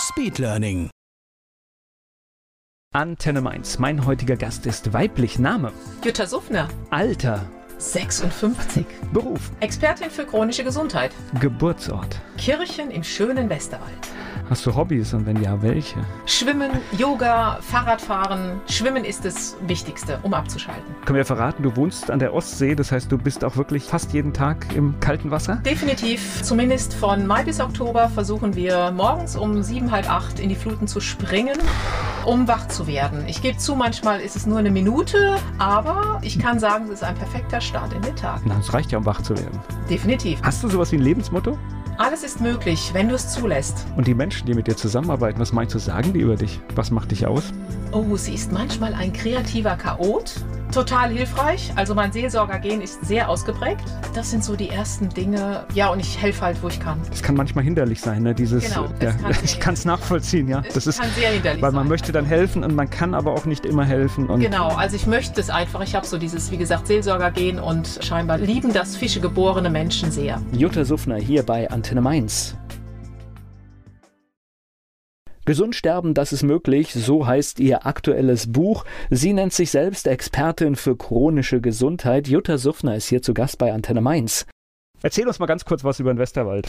Speedlearning. Antenne Mainz. Mein heutiger Gast ist weiblich. Name, Jutta Suffner, Alter, 56. Beruf, Expertin für chronische Gesundheit. Geburtsort. Kirchen im schönen Westerwald. Hast du Hobbys und wenn ja, welche? Schwimmen, Yoga, Fahrradfahren. Schwimmen ist das Wichtigste, um abzuschalten. Können wir verraten, du wohnst an der Ostsee, das heißt, du bist auch wirklich fast jeden Tag im kalten Wasser? Definitiv, zumindest von Mai bis Oktober versuchen wir morgens um sieben, halb acht in die Fluten zu springen, um wach zu werden. Ich gebe zu, manchmal ist es nur eine Minute, aber ich kann sagen, es ist ein perfekter Start in den Tag. Na, es reicht ja, um wach zu werden. Definitiv. Hast du sowas wie ein Lebensmotto? Alles ist möglich, wenn du es zulässt. Und die Menschen, die mit dir zusammenarbeiten, was meinst du, sagen die über dich? Was macht dich aus? Oh, sie ist manchmal ein kreativer Chaot. Total hilfreich. Also mein Seelsorgergehen ist sehr ausgeprägt. Das sind so die ersten Dinge. Ja, und ich helfe halt, wo ich kann. Das kann manchmal hinderlich sein, ne? Dieses, Genau, ja, das kann- ich kann es nachvollziehen, ja. Es Das ist, kann sehr hinderlich weil man sein. möchte dann helfen und man kann aber auch nicht immer helfen. Und Genau, also ich möchte es einfach. Ich habe so dieses, wie gesagt, Seelsorgergehen und scheinbar lieben das Fische geborene Menschen sehr. Jutta Suffner hier bei Antenne Mainz. Gesund sterben, das ist möglich, so heißt ihr aktuelles Buch. Sie nennt sich selbst Expertin für chronische Gesundheit. Jutta Suffner ist hier zu Gast bei Antenne Mainz. Erzähl uns mal ganz kurz was über den Westerwald.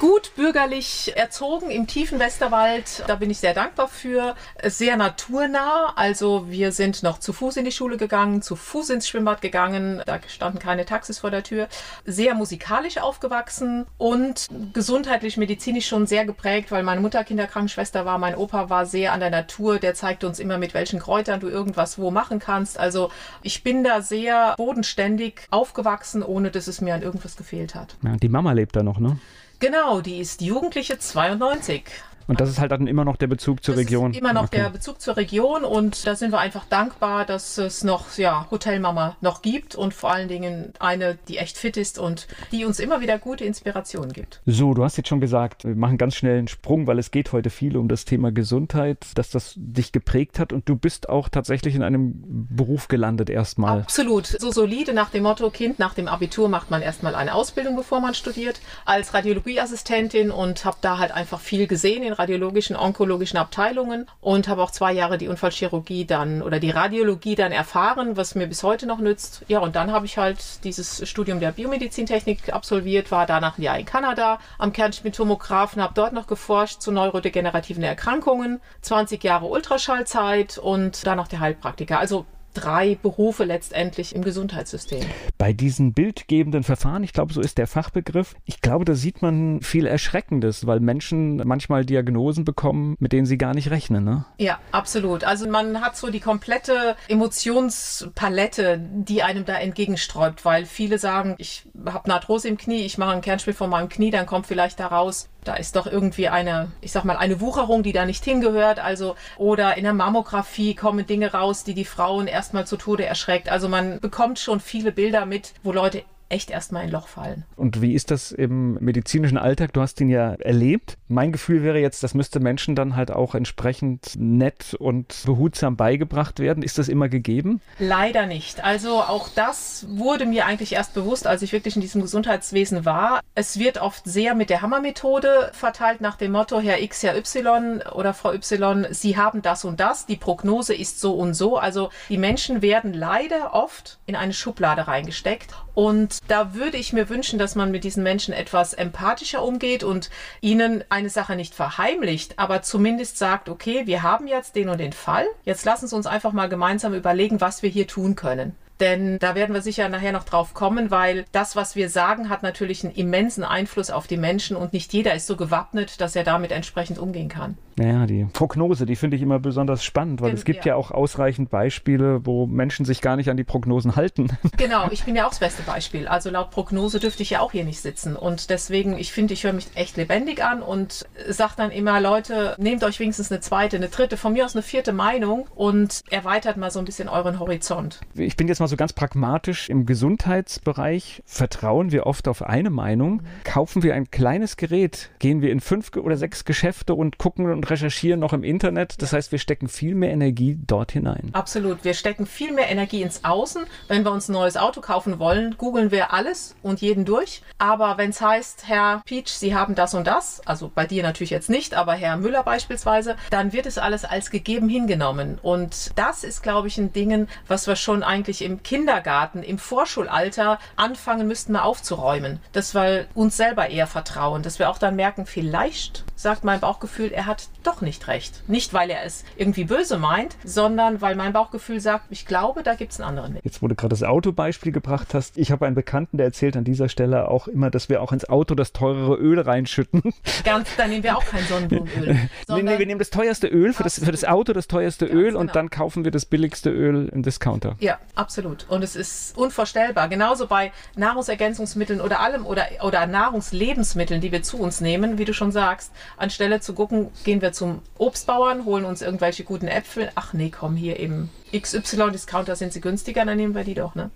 Gut bürgerlich erzogen im tiefen Westerwald, da bin ich sehr dankbar für. Sehr naturnah, also wir sind noch zu Fuß in die Schule gegangen, zu Fuß ins Schwimmbad gegangen, da standen keine Taxis vor der Tür. Sehr musikalisch aufgewachsen und gesundheitlich, medizinisch schon sehr geprägt, weil meine Mutter Kinderkrankenschwester war, mein Opa war sehr an der Natur, der zeigte uns immer, mit welchen Kräutern du irgendwas wo machen kannst. Also ich bin da sehr bodenständig aufgewachsen, ohne dass es mir an irgendwas gefehlt hat. Ja, die Mama lebt da noch, ne? Genau, die ist Jugendliche 92. Und das ist halt dann immer noch der Bezug zur das Region. Ist immer noch Okay. der Bezug zur Region und da sind wir einfach dankbar, dass es noch ja, Hotelmama noch gibt und vor allen Dingen eine, die echt fit ist und die uns immer wieder gute Inspirationen gibt. So, du hast jetzt schon gesagt, wir machen ganz schnell einen Sprung, weil es geht heute viel um das Thema Gesundheit, dass das dich geprägt hat und du bist auch tatsächlich in einem Beruf gelandet erstmal. Absolut. So solide nach dem Motto, Kind, nach dem Abitur macht man erstmal eine Ausbildung, bevor man studiert, als Radiologieassistentin und habe da halt einfach viel gesehen in radiologischen, onkologischen Abteilungen und habe auch zwei Jahre die Unfallchirurgie dann oder die Radiologie dann erfahren, was mir bis heute noch nützt. Ja, und dann habe ich halt dieses Studium der Biomedizintechnik absolviert, war danach ein Jahr in Kanada am Kernspintomographen, habe dort noch geforscht zu neurodegenerativen Erkrankungen, 20 Jahre Ultraschallzeit und danach der Heilpraktiker. Also drei Berufe letztendlich im Gesundheitssystem. Bei diesen bildgebenden Verfahren, ich glaube, so ist der Fachbegriff, ich glaube, da sieht man viel Erschreckendes, weil Menschen manchmal Diagnosen bekommen, mit denen sie gar nicht rechnen. Ne? Ja, absolut. Also man hat so die komplette Emotionspalette, die einem da entgegensträubt, weil viele sagen, ich habe Arthrose im Knie, ich mache einen Kernspiel von meinem Knie, dann kommt vielleicht daraus, da ist doch irgendwie eine, ich sag mal, eine Wucherung, die da nicht hingehört. Also, oder in der Mammographie kommen Dinge raus, die die Frauen erstmal zu Tode erschreckt. Also man bekommt schon viele Bilder mit, wo Leute echt erstmal in ein Loch fallen. Und wie ist das im medizinischen Alltag? Du hast ihn ja erlebt. Mein Gefühl wäre jetzt, das müsste Menschen dann halt auch entsprechend nett und behutsam beigebracht werden. Ist das immer gegeben? Leider nicht. Also auch das wurde mir eigentlich erst bewusst, als ich wirklich in diesem Gesundheitswesen war. Es wird oft sehr mit der Hammermethode verteilt nach dem Motto, Herr X, Herr Y oder Frau Y, Sie haben das und das, die Prognose ist so und so. Also die Menschen werden leider oft in eine Schublade reingesteckt. Und da würde ich mir wünschen, dass man mit diesen Menschen etwas empathischer umgeht und ihnen eine Sache nicht verheimlicht, aber zumindest sagt, okay, wir haben jetzt den und den Fall. Jetzt lassen Sie uns einfach mal gemeinsam überlegen, was wir hier tun können. denn da werden wir sicher nachher noch drauf kommen, weil das, was wir sagen, hat natürlich einen immensen Einfluss auf die Menschen und nicht jeder ist so gewappnet, dass er damit entsprechend umgehen kann. Naja, die Prognose, die finde ich immer besonders spannend, weil es gibt ja. ja auch ausreichend Beispiele, wo Menschen sich gar nicht an die Prognosen halten. Genau, ich bin ja auch das beste Beispiel. Also laut Prognose dürfte ich ja auch hier nicht sitzen. Und deswegen, ich finde, ich höre mich echt lebendig an und sage dann immer, Leute, nehmt euch wenigstens eine zweite, eine dritte, von mir aus eine vierte Meinung und erweitert mal so ein bisschen euren Horizont. Ich bin jetzt mal so ganz pragmatisch. Im Gesundheitsbereich vertrauen wir oft auf eine Meinung. Mhm. Kaufen wir ein kleines Gerät, gehen wir in fünf oder sechs Geschäfte und gucken und recherchieren noch im Internet. Das heißt, wir stecken viel mehr Energie dort hinein. Absolut. Wir stecken viel mehr Energie ins Außen. Wenn wir uns ein neues Auto kaufen wollen, googeln wir alles und jeden durch. Aber wenn es heißt, Herr Peach, Sie haben das und das, also bei dir natürlich jetzt nicht, aber Herr Müller beispielsweise, dann wird es alles als gegeben hingenommen. Und das ist, glaube ich, ein Ding, was wir schon eigentlich im Kindergarten, im Vorschulalter anfangen müssten, mal aufzuräumen. Dass wir uns selber eher vertrauen, dass wir auch dann merken, vielleicht sagt mein Bauchgefühl, er hat doch nicht recht. Nicht, weil er es irgendwie böse meint, sondern weil mein Bauchgefühl sagt, ich glaube, da gibt es einen anderen Weg. Jetzt, wo du gerade das Autobeispiel gebracht hast, ich habe einen Bekannten, der erzählt an dieser Stelle auch immer, dass wir auch ins Auto das teurere Öl reinschütten. Ganz, dann nehmen wir auch kein Sonnenblumenöl. nee, nee, wir nehmen das teuerste Öl, für das, für das Auto das teuerste Ganz Öl genau. und dann kaufen wir das billigste Öl im Discounter. Ja, absolut. Und es ist unvorstellbar. Genauso bei Nahrungsergänzungsmitteln oder allem oder, oder Nahrungslebensmitteln, die wir zu uns nehmen, wie du schon sagst, anstelle zu gucken, gehen wir zum Obstbauern, holen uns irgendwelche guten Äpfel. Ach nee, komm, hier im XY-Discounter sind sie günstiger, dann nehmen wir die doch, ne?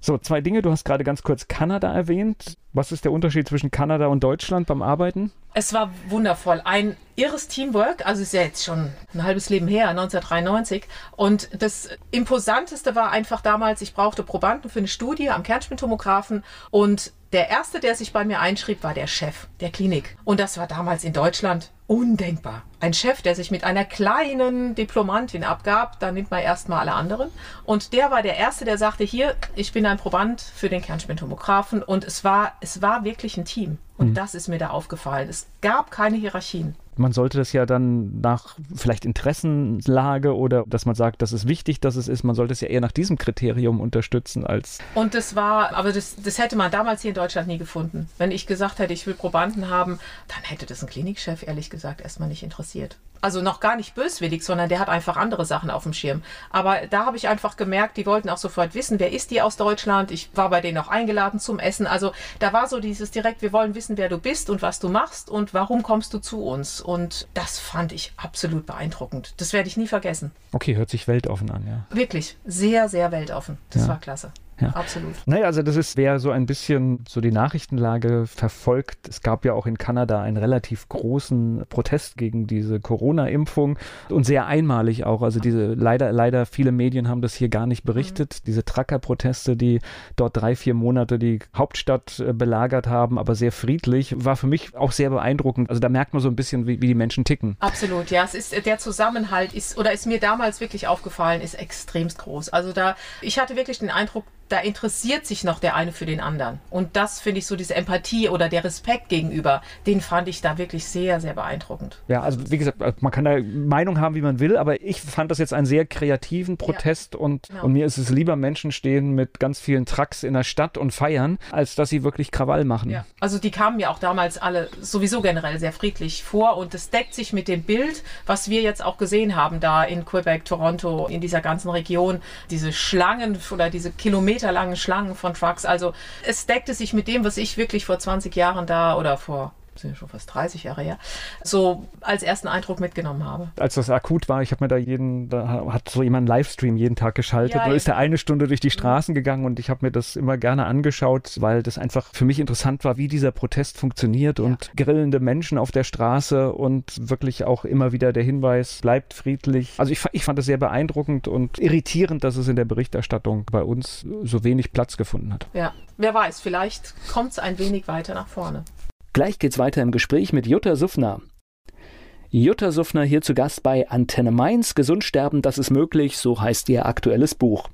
So, zwei Dinge. Du hast gerade ganz kurz Kanada erwähnt. Was ist der Unterschied zwischen Kanada und Deutschland beim Arbeiten? Es war wundervoll. Ein irres Teamwork. Also ist ja jetzt schon ein halbes Leben her, 1993. Und das Imposanteste war einfach damals, ich brauchte Probanden für eine Studie am Kernspintomographen und der erste, der sich bei mir einschrieb, war der Chef der Klinik. Und das war damals in Deutschland undenkbar. Ein Chef, der sich mit einer kleinen Diplomantin abgab, da nimmt man erstmal alle anderen. Und der war der Erste, der sagte, hier, ich bin ein Proband für den Kernspintomographen. Und es war, es war wirklich ein Team. Und mhm. das ist mir da aufgefallen. Es gab keine Hierarchien man sollte das ja dann nach vielleicht Interessenlage oder dass man sagt, das ist wichtig, dass es ist, man sollte es ja eher nach diesem Kriterium unterstützen als. Und das war, aber das, das hätte man damals hier in Deutschland nie gefunden. Wenn ich gesagt hätte, ich will Probanden haben, dann hätte das ein Klinikchef ehrlich gesagt erstmal nicht interessiert also noch gar nicht böswillig, sondern der hat einfach andere Sachen auf dem Schirm. Aber da habe ich einfach gemerkt, die wollten auch sofort wissen, wer ist die aus Deutschland. Ich war bei denen auch eingeladen zum Essen. Also da war so dieses direkt, wir wollen wissen, wer du bist und was du machst und warum kommst du zu uns. Und das fand ich absolut beeindruckend. Das werde ich nie vergessen. Okay, hört sich weltoffen an, ja. Wirklich, sehr, sehr weltoffen. Das ja. war klasse. Ja. Absolut. Naja, also das ist, wer so ein bisschen so die Nachrichtenlage verfolgt, es gab ja auch in Kanada einen relativ großen Protest gegen diese Corona-Impfung und sehr einmalig auch. Also diese, leider, leider viele Medien haben das hier gar nicht berichtet. Mhm. Diese Tracker-Proteste, die dort drei, vier Monate die Hauptstadt äh, belagert haben, aber sehr friedlich, war für mich auch sehr beeindruckend. Also da merkt man so ein bisschen, wie, wie die Menschen ticken. Absolut, ja. Es ist, der Zusammenhalt ist, oder ist mir damals wirklich aufgefallen, ist extremst groß. Also da, ich hatte wirklich den Eindruck, da interessiert sich noch der eine für den anderen. Und das finde ich so, diese Empathie oder der Respekt gegenüber, den fand ich da wirklich sehr, sehr beeindruckend. Ja, also wie gesagt, man kann da Meinung haben, wie man will, aber ich fand das jetzt einen sehr kreativen Protest ja, und, genau. und mir ist es lieber, Menschen stehen mit ganz vielen Trucks in der Stadt und feiern, als dass sie wirklich Krawall machen. Ja, also die kamen ja auch damals alle sowieso generell sehr friedlich vor und es deckt sich mit dem Bild, was wir jetzt auch gesehen haben da in Quebec, Toronto, in dieser ganzen Region, diese Schlangen oder diese Kilometer kilometerlangen Schlangen von Trucks. Also es deckte sich mit dem, was ich wirklich vor 20 Jahren da oder vor sind ja schon fast 30 Jahre her, so als ersten Eindruck mitgenommen habe. Als das akut war, ich habe mir da jeden, da hat so jemand einen Livestream jeden Tag geschaltet. Ja, da ist er eine Stunde durch die Straßen gegangen und ich habe mir das immer gerne angeschaut, weil das einfach für mich interessant war, wie dieser Protest funktioniert ja. und grillende Menschen auf der Straße und wirklich auch immer wieder der Hinweis, bleibt friedlich. Also ich, ich fand es sehr beeindruckend und irritierend, dass es in der Berichterstattung bei uns so wenig Platz gefunden hat. Ja, wer weiß, vielleicht kommt es ein wenig weiter nach vorne. Gleich geht's weiter im Gespräch mit Jutta Suffner. Jutta Suffner hier zu Gast bei Antenne Mainz. Gesund sterben, das ist möglich, so heißt ihr aktuelles Buch.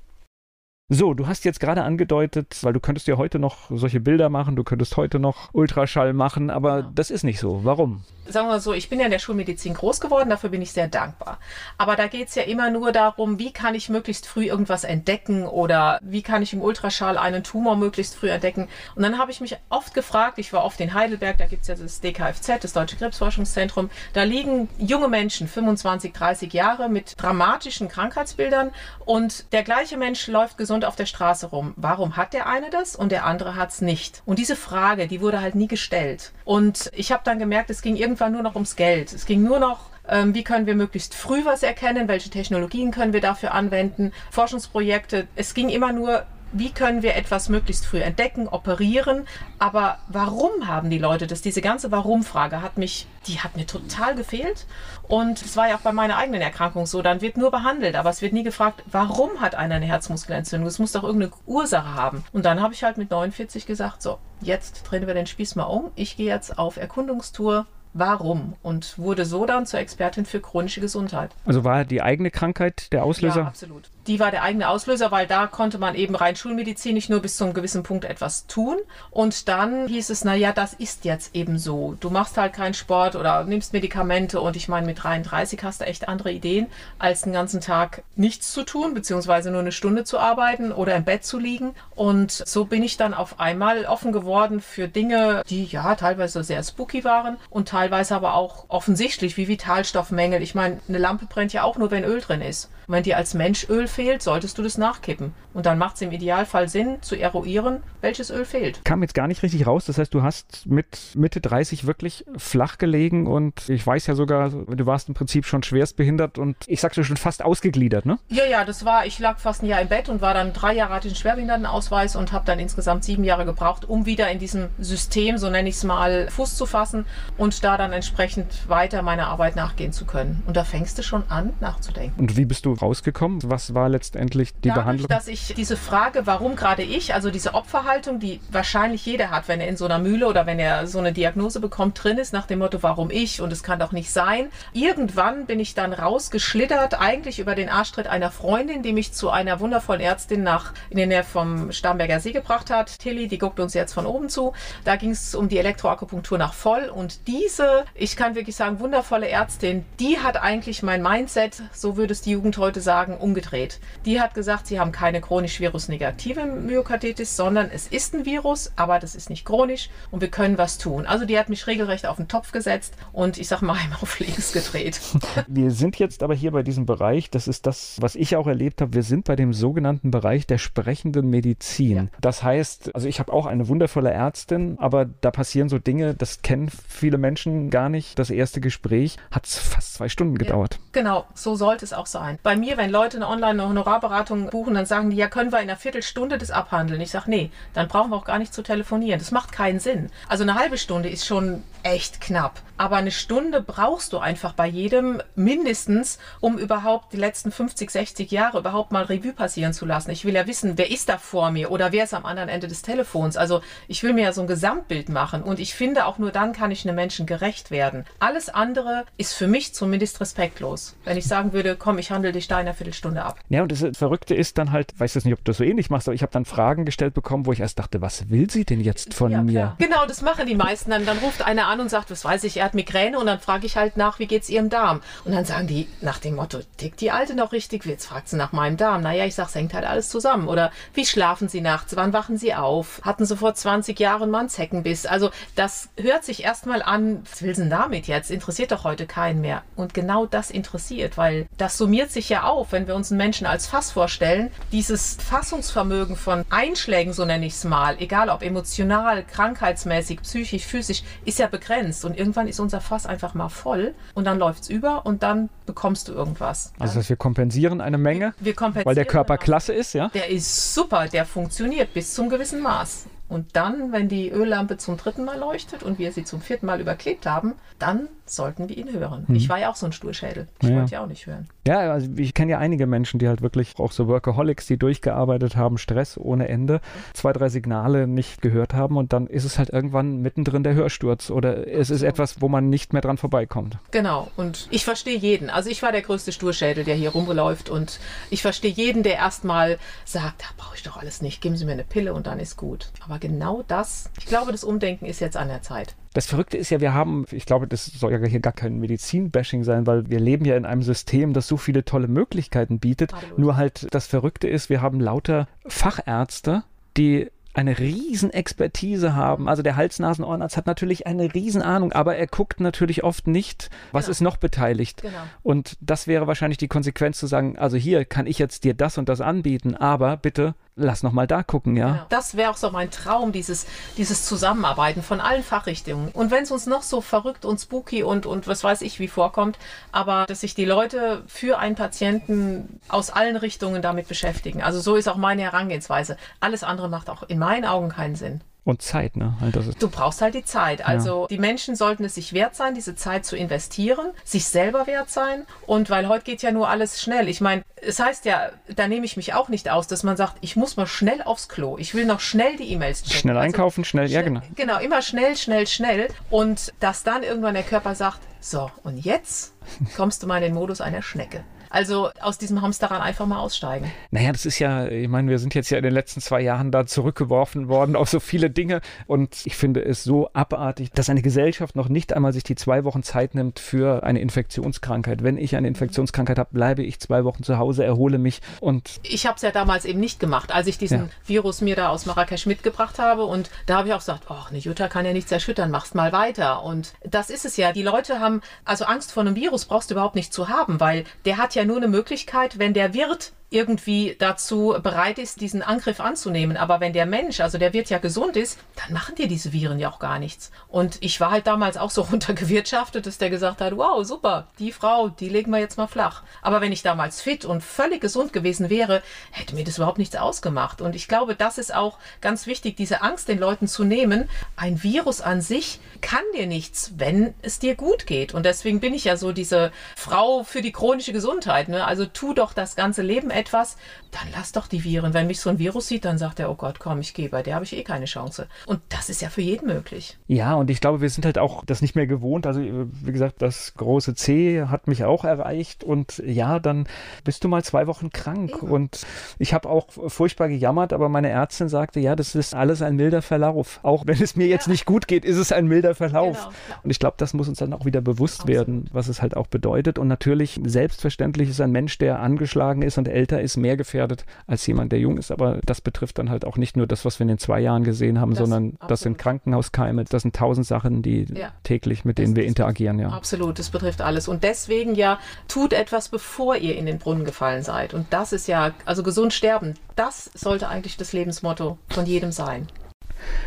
So, du hast jetzt gerade angedeutet, weil du könntest ja heute noch solche Bilder machen, du könntest heute noch Ultraschall machen, aber ja. das ist nicht so. Warum? sagen wir mal so, ich bin ja in der Schulmedizin groß geworden, dafür bin ich sehr dankbar. Aber da geht es ja immer nur darum, wie kann ich möglichst früh irgendwas entdecken oder wie kann ich im Ultraschall einen Tumor möglichst früh entdecken. Und dann habe ich mich oft gefragt, ich war oft in Heidelberg, da gibt es ja das DKFZ, das Deutsche Krebsforschungszentrum, da liegen junge Menschen, 25, 30 Jahre, mit dramatischen Krankheitsbildern und der gleiche Mensch läuft gesund auf der Straße rum. Warum hat der eine das und der andere hat es nicht? Und diese Frage, die wurde halt nie gestellt. Und ich habe dann gemerkt, es ging irgendwann nur noch ums Geld. Es ging nur noch ähm, wie können wir möglichst früh was erkennen, welche Technologien können wir dafür anwenden, Forschungsprojekte. Es ging immer nur, wie können wir etwas möglichst früh entdecken, operieren. Aber warum haben die Leute das? Diese ganze Warum-Frage hat mich, die hat mir total gefehlt. Und es war ja auch bei meiner eigenen Erkrankung so. Dann wird nur behandelt, aber es wird nie gefragt, warum hat einer eine Herzmuskelentzündung? Es muss doch irgendeine Ursache haben. Und dann habe ich halt mit 49 gesagt, so, jetzt drehen wir den Spieß mal um. Ich gehe jetzt auf Erkundungstour warum und wurde so dann zur Expertin für chronische Gesundheit. Also war die eigene Krankheit der Auslöser? Ja, absolut die war der eigene Auslöser, weil da konnte man eben rein schulmedizinisch nur bis zu einem gewissen Punkt etwas tun. Und dann hieß es, na ja, das ist jetzt eben so. Du machst halt keinen Sport oder nimmst Medikamente und ich meine, mit 33 hast du echt andere Ideen, als den ganzen Tag nichts zu tun, beziehungsweise nur eine Stunde zu arbeiten oder im Bett zu liegen. Und so bin ich dann auf einmal offen geworden für Dinge, die ja teilweise sehr spooky waren und teilweise aber auch offensichtlich wie Vitalstoffmängel. Ich meine, eine Lampe brennt ja auch nur, wenn Öl drin ist. Wenn dir als Mensch Öl fehlt, solltest du das nachkippen. Und dann macht es im Idealfall Sinn, zu eruieren, welches Öl fehlt. Kam jetzt gar nicht richtig raus. Das heißt, du hast mit Mitte 30 wirklich flach gelegen und ich weiß ja sogar, du warst im Prinzip schon schwerstbehindert und ich sag's schon fast ausgegliedert, ne? Ja, ja, das war, ich lag fast ein Jahr im Bett und war dann drei Jahre hatte ich einen Schwerbehindertenausweis und habe dann insgesamt sieben Jahre gebraucht, um wieder in diesem System, so nenne ich es mal, Fuß zu fassen und da dann entsprechend weiter meiner Arbeit nachgehen zu können. Und da fängst du schon an, nachzudenken. Und wie bist du rausgekommen? Was war letztendlich die Dadurch, Behandlung? dass ich diese Frage, warum gerade ich, also diese Opferhaltung, die wahrscheinlich jeder hat, wenn er in so einer Mühle oder wenn er so eine Diagnose bekommt, drin ist, nach dem Motto, warum ich und es kann doch nicht sein. Irgendwann bin ich dann rausgeschlittert, eigentlich über den Arschtritt einer Freundin, die mich zu einer wundervollen Ärztin nach in der Nähe vom Starnberger See gebracht hat. Tilly, die guckt uns jetzt von oben zu. Da ging es um die Elektroakupunktur nach voll und diese, ich kann wirklich sagen, wundervolle Ärztin, die hat eigentlich mein Mindset, so würde es die Jugend heute sagen, umgedreht. Die hat gesagt, sie haben keine chronisch virusnegative Myokarditis, sondern es ist ein Virus, aber das ist nicht chronisch und wir können was tun. Also die hat mich regelrecht auf den Topf gesetzt und ich sag mal einmal auf links gedreht. Wir sind jetzt aber hier bei diesem Bereich, das ist das, was ich auch erlebt habe, wir sind bei dem sogenannten Bereich der sprechenden Medizin. Ja. Das heißt, also ich habe auch eine wundervolle Ärztin, aber da passieren so Dinge, das kennen viele Menschen gar nicht. Das erste Gespräch hat fast zwei Stunden gedauert. Ja, genau, so sollte es auch sein. Bei mir, wenn Leute eine Online-Honorarberatung buchen, dann sagen die, ja, können wir in einer Viertelstunde das abhandeln. Ich sage, nee, dann brauchen wir auch gar nicht zu telefonieren. Das macht keinen Sinn. Also eine halbe Stunde ist schon echt knapp. Aber eine Stunde brauchst du einfach bei jedem mindestens, um überhaupt die letzten 50, 60 Jahre überhaupt mal Revue passieren zu lassen. Ich will ja wissen, wer ist da vor mir oder wer ist am anderen Ende des Telefons. Also ich will mir ja so ein Gesamtbild machen und ich finde auch nur dann kann ich einem Menschen gerecht werden. Alles andere ist für mich zumindest respektlos. Wenn ich sagen würde, komm, ich handle dich da in einer Viertelstunde ab. Ja, und das Verrückte ist dann halt, weiß jetzt nicht, ob du das so ähnlich machst, aber ich habe dann Fragen gestellt bekommen, wo ich erst dachte, was will sie denn jetzt von ja, mir? Klar. Genau, das machen die meisten. Dann, dann ruft einer an und sagt, was weiß ich, er hat Migräne und dann frage ich halt nach, wie geht's ihrem Darm? Und dann sagen die nach dem Motto, tickt die Alte noch richtig? Jetzt fragt sie nach meinem Darm. Naja, ich sage, es hängt halt alles zusammen. Oder wie schlafen sie nachts? Wann wachen sie auf? Hatten sie vor 20 Jahren Zeckenbiss? Also das hört sich erstmal an, was will sie damit jetzt? Interessiert doch heute keinen mehr. Und genau das interessiert, weil das summiert sich ja auf, wenn wir uns einen Menschen als Fass vorstellen. Dieses Fassungsvermögen von Einschlägen, so nenne ich es mal, egal ob emotional, krankheitsmäßig, psychisch, physisch, ist ja begrenzt. Und irgendwann ist unser Fass einfach mal voll und dann läuft es über und dann bekommst du irgendwas. Also das heißt, wir kompensieren eine Menge, wir kompensieren weil der Körper klasse ist, ja? Der ist super, der funktioniert bis zum gewissen Maß. Und dann, wenn die Öllampe zum dritten Mal leuchtet und wir sie zum vierten Mal überklebt haben, dann sollten wir ihn hören. Mhm. Ich war ja auch so ein Sturschädel. Ich ja. wollte ja auch nicht hören. Ja, also ich kenne ja einige Menschen, die halt wirklich auch so Workaholics, die durchgearbeitet haben, Stress ohne Ende, zwei, drei Signale nicht gehört haben und dann ist es halt irgendwann mittendrin der Hörsturz oder es ist etwas, wo man nicht mehr dran vorbeikommt. Genau. Und ich verstehe jeden. Also ich war der größte Sturschädel, der hier rumläuft und ich verstehe jeden, der erstmal sagt, da brauche ich doch alles nicht, geben Sie mir eine Pille und dann ist gut. Aber genau das, ich glaube, das Umdenken ist jetzt an der Zeit. Das Verrückte ist ja, wir haben, ich glaube, das soll ja hier gar kein Medizin-Bashing sein, weil wir leben ja in einem System, das so viele tolle Möglichkeiten bietet. Absolut. Nur halt das Verrückte ist, wir haben lauter Fachärzte, die eine Riesenexpertise haben. Also der Hals-Nasen-Ohrenarzt hat natürlich eine Riesenahnung, aber er guckt natürlich oft nicht, was genau. ist noch beteiligt. Genau. Und das wäre wahrscheinlich die Konsequenz zu sagen, also hier kann ich jetzt dir das und das anbieten, aber bitte lass noch mal da gucken, ja. Genau. Das wäre auch so mein Traum, dieses, dieses Zusammenarbeiten von allen Fachrichtungen. Und wenn es uns noch so verrückt und spooky und, und was weiß ich wie vorkommt, aber dass sich die Leute für einen Patienten aus allen Richtungen damit beschäftigen. Also so ist auch meine Herangehensweise. Alles andere macht auch in meinen Augen keinen Sinn. Und Zeit, ne? Halt du brauchst halt die Zeit. Also ja. die Menschen sollten es sich wert sein, diese Zeit zu investieren, sich selber wert sein. Und weil heute geht ja nur alles schnell. Ich meine, es heißt ja, da nehme ich mich auch nicht aus, dass man sagt, ich muss mal schnell aufs Klo. Ich will noch schnell die E-Mails checken. Schnell also einkaufen, also, schnell, ja genau. Genau, immer schnell, schnell, schnell. Und dass dann irgendwann der Körper sagt, so, und jetzt kommst du mal in den Modus einer Schnecke. Also aus diesem Hamsterrad einfach mal aussteigen. Naja, das ist ja, ich meine, wir sind jetzt ja in den letzten zwei Jahren da zurückgeworfen worden auf so viele Dinge und ich finde es so abartig, dass eine Gesellschaft noch nicht einmal sich die zwei Wochen Zeit nimmt für eine Infektionskrankheit. Wenn ich eine Infektionskrankheit habe, bleibe ich zwei Wochen zu Hause, erhole mich und. Ich habe es ja damals eben nicht gemacht, als ich diesen ja. Virus mir da aus Marrakesch mitgebracht habe und da habe ich auch gesagt, ach, eine Jutta kann ja nichts erschüttern, machst mal weiter. Und das ist es ja. Die Leute haben, also Angst vor einem Virus brauchst du überhaupt nicht zu haben, weil der hat ja nur eine Möglichkeit, wenn der Wirt irgendwie dazu bereit ist, diesen Angriff anzunehmen. Aber wenn der Mensch, also der Wirt ja gesund ist, dann machen dir diese Viren ja auch gar nichts. Und ich war halt damals auch so runtergewirtschaftet, dass der gesagt hat, wow, super, die Frau, die legen wir jetzt mal flach. Aber wenn ich damals fit und völlig gesund gewesen wäre, hätte mir das überhaupt nichts ausgemacht. Und ich glaube, das ist auch ganz wichtig, diese Angst den Leuten zu nehmen. Ein Virus an sich kann dir nichts, wenn es dir gut geht. Und deswegen bin ich ja so diese Frau für die chronische Gesundheit. Ne? Also tu doch das ganze Leben etwas, dann lass doch die Viren. Wenn mich so ein Virus sieht, dann sagt er, oh Gott, komm, ich gehe, bei der habe ich eh keine Chance. Und das ist ja für jeden möglich. Ja, und ich glaube, wir sind halt auch das nicht mehr gewohnt. Also, wie gesagt, das große C hat mich auch erreicht. Und ja, dann bist du mal zwei Wochen krank. Eben. Und ich habe auch furchtbar gejammert, aber meine Ärztin sagte, ja, das ist alles ein milder Verlauf. Auch wenn es mir jetzt ja. nicht gut geht, ist es ein milder Verlauf. Genau. Und ich glaube, das muss uns dann auch wieder bewusst Absolut. werden, was es halt auch bedeutet. Und natürlich, selbstverständlich ist ein Mensch, der angeschlagen ist und älter älter ist, mehr gefährdet als jemand, der jung ist. Aber das betrifft dann halt auch nicht nur das, was wir in den zwei Jahren gesehen haben, das, sondern absolut. das sind Krankenhauskeime, das sind tausend Sachen, die ja. täglich, mit denen das, wir interagieren. Ja. Absolut, das betrifft alles. Und deswegen ja, tut etwas, bevor ihr in den Brunnen gefallen seid. Und das ist ja, also gesund sterben, das sollte eigentlich das Lebensmotto von jedem sein.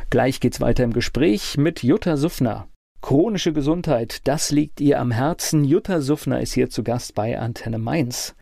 Gleich geht's weiter im Gespräch mit Jutta Suffner. Chronische Gesundheit, das liegt ihr am Herzen. Jutta Suffner ist hier zu Gast bei Antenne Mainz.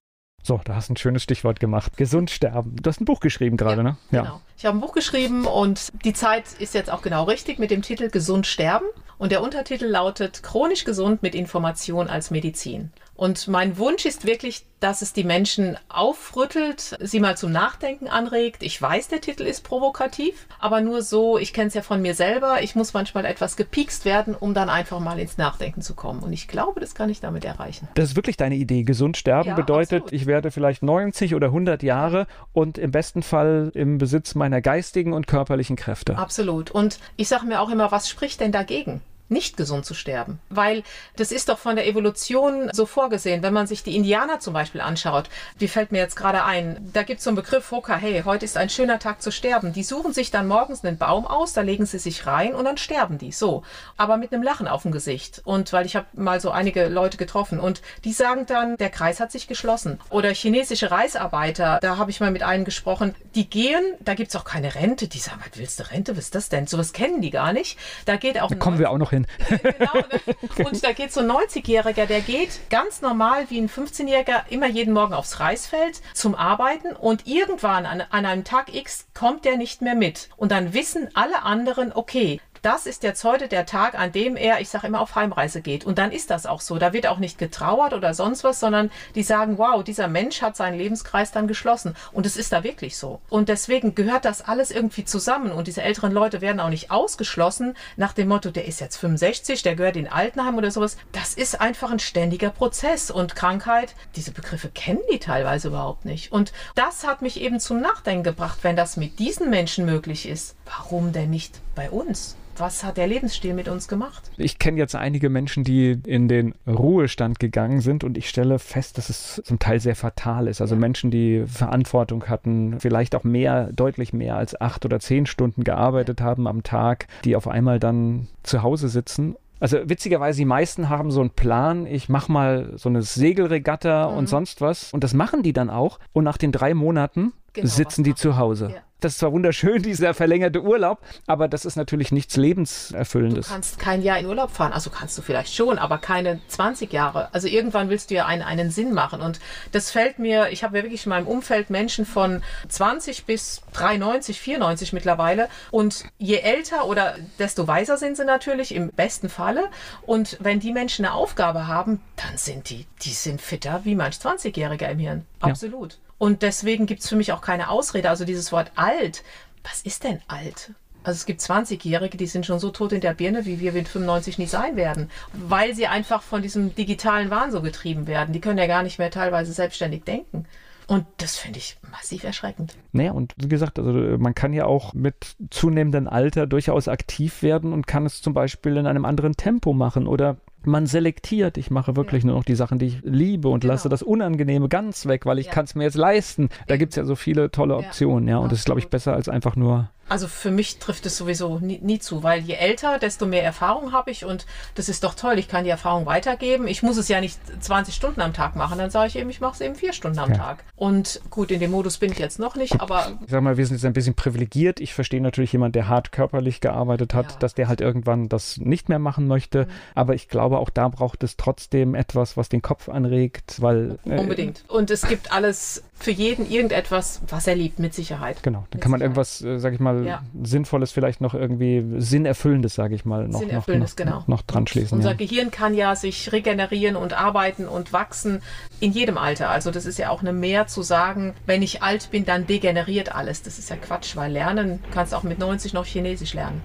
So, da hast du ein schönes Stichwort gemacht. Gesund sterben. Du hast ein Buch geschrieben gerade, ja, ne? Ja. Genau. Ich habe ein Buch geschrieben und die Zeit ist jetzt auch genau richtig mit dem Titel Gesund sterben. Und der Untertitel lautet Chronisch gesund mit Information als Medizin. Und mein Wunsch ist wirklich, dass es die Menschen aufrüttelt, sie mal zum Nachdenken anregt. Ich weiß, der Titel ist provokativ, aber nur so, ich kenne es ja von mir selber, ich muss manchmal etwas gepiekst werden, um dann einfach mal ins Nachdenken zu kommen. Und ich glaube, das kann ich damit erreichen. Das ist wirklich deine Idee. Gesund sterben ja, bedeutet, absolut. ich werde vielleicht 90 oder 100 Jahre und im besten Fall im Besitz meiner geistigen und körperlichen Kräfte. Absolut. Und ich sage mir auch immer, was spricht denn dagegen? Nicht gesund zu sterben. Weil das ist doch von der Evolution so vorgesehen. Wenn man sich die Indianer zum Beispiel anschaut, wie fällt mir jetzt gerade ein, da gibt es so einen Begriff, Hoka, hey, heute ist ein schöner Tag zu sterben. Die suchen sich dann morgens einen Baum aus, da legen sie sich rein und dann sterben die. So. Aber mit einem Lachen auf dem Gesicht. Und weil ich habe mal so einige Leute getroffen und die sagen dann, der Kreis hat sich geschlossen. Oder chinesische Reisarbeiter, da habe ich mal mit einem gesprochen, die gehen, da gibt es auch keine Rente. Die sagen, was willst du Rente? Was ist das denn? Sowas kennen die gar nicht. Da geht auch. Da kommen wir auch noch hin hin. Genau, ne? Und da geht so ein 90-Jähriger, der geht ganz normal wie ein 15-Jähriger immer jeden Morgen aufs Reisfeld zum Arbeiten und irgendwann an, an einem Tag X kommt der nicht mehr mit. Und dann wissen alle anderen, okay, das ist jetzt heute der Tag, an dem er, ich sage immer, auf Heimreise geht. Und dann ist das auch so. Da wird auch nicht getrauert oder sonst was, sondern die sagen, wow, dieser Mensch hat seinen Lebenskreis dann geschlossen. Und es ist da wirklich so. Und deswegen gehört das alles irgendwie zusammen. Und diese älteren Leute werden auch nicht ausgeschlossen nach dem Motto, der ist jetzt 65, der gehört in Altenheim oder sowas. Das ist einfach ein ständiger Prozess. Und Krankheit, diese Begriffe kennen die teilweise überhaupt nicht. Und das hat mich eben zum Nachdenken gebracht, wenn das mit diesen Menschen möglich ist, warum denn nicht bei uns? was hat der Lebensstil mit uns gemacht? Ich kenne jetzt einige Menschen, die in den Ruhestand gegangen sind und ich stelle fest, dass es zum Teil sehr fatal ist. Also ja. Menschen, die Verantwortung hatten, vielleicht auch mehr, deutlich mehr als acht oder zehn Stunden gearbeitet haben am Tag, die auf einmal dann zu Hause sitzen also witzigerweise, die meisten haben so einen Plan, ich mache mal so eine Segelregatta mhm. und sonst was. Und das machen die dann auch. Und nach den drei Monaten genau, sitzen die zu Hause. Ja. Das ist zwar wunderschön, dieser verlängerte Urlaub, aber das ist natürlich nichts Lebenserfüllendes. Du kannst kein Jahr in Urlaub fahren, also kannst du vielleicht schon, aber keine 20 Jahre. Also irgendwann willst du ja einen, einen Sinn machen. Und das fällt mir, ich habe ja wirklich in meinem Umfeld Menschen von 20 bis 93, 94 mittlerweile. Und je älter oder desto weiser sind sie natürlich, im besten Falle. Und wenn die Menschen eine Aufgabe haben, dann sind die, die sind fitter wie manch 20-Jähriger im Hirn. Absolut. Ja. Und deswegen gibt es für mich auch keine Ausrede. Also dieses Wort alt, was ist denn alt? Also es gibt 20-Jährige, die sind schon so tot in der Birne, wie wir mit 95 nie sein werden, weil sie einfach von diesem digitalen Wahn so getrieben werden. Die können ja gar nicht mehr teilweise selbstständig denken. Und das finde ich massiv erschreckend. Naja, und wie gesagt, also man kann ja auch mit zunehmendem Alter durchaus aktiv werden und kann es zum Beispiel in einem anderen Tempo machen oder man selektiert. Ich mache wirklich ja. nur noch die Sachen, die ich liebe und genau. lasse das Unangenehme ganz weg, weil ich ja. kann es mir jetzt leisten. Da gibt es ja so viele tolle Optionen, ja. ja und das ist, glaube ich, besser als einfach nur also für mich trifft es sowieso nie, nie, zu, weil je älter, desto mehr Erfahrung habe ich und das ist doch toll. Ich kann die Erfahrung weitergeben. Ich muss es ja nicht 20 Stunden am Tag machen, dann sage ich eben, ich mache es eben vier Stunden am ja. Tag. Und gut, in dem Modus bin ich jetzt noch nicht, aber. Ich sag mal, wir sind jetzt ein bisschen privilegiert. Ich verstehe natürlich jemand, der hart körperlich gearbeitet hat, ja. dass der halt irgendwann das nicht mehr machen möchte. Mhm. Aber ich glaube, auch da braucht es trotzdem etwas, was den Kopf anregt, weil. Äh, Unbedingt. Und es gibt alles für jeden irgendetwas, was er liebt, mit Sicherheit. Genau. Dann mit kann man Sicherheit. irgendwas, äh, sag ich mal, ja. Sinnvolles, vielleicht noch irgendwie Sinnerfüllendes, sage ich mal, noch, noch, noch, genau. noch dran schließen. Unser ja. Gehirn kann ja sich regenerieren und arbeiten und wachsen in jedem Alter. Also das ist ja auch eine Mehr zu sagen, wenn ich alt bin, dann degeneriert alles. Das ist ja Quatsch, weil lernen, du kannst auch mit 90 noch Chinesisch lernen